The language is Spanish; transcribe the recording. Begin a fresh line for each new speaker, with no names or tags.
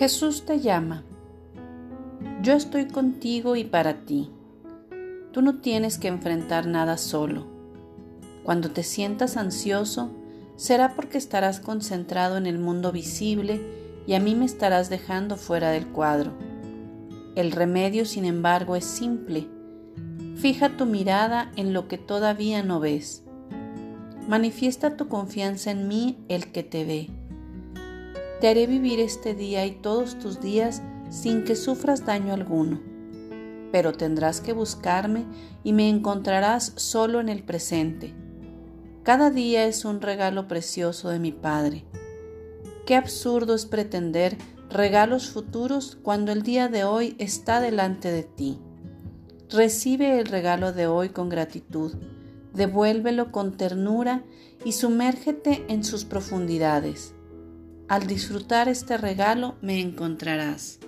Jesús te llama. Yo estoy contigo y para ti. Tú no tienes que enfrentar nada solo. Cuando te sientas ansioso, será porque estarás concentrado en el mundo visible y a mí me estarás dejando fuera del cuadro. El remedio, sin embargo, es simple. Fija tu mirada en lo que todavía no ves. Manifiesta tu confianza en mí, el que te ve. Te haré vivir este día y todos tus días sin que sufras daño alguno. Pero tendrás que buscarme y me encontrarás solo en el presente. Cada día es un regalo precioso de mi Padre. Qué absurdo es pretender regalos futuros cuando el día de hoy está delante de ti. Recibe el regalo de hoy con gratitud, devuélvelo con ternura y sumérgete en sus profundidades. Al disfrutar este regalo me encontrarás.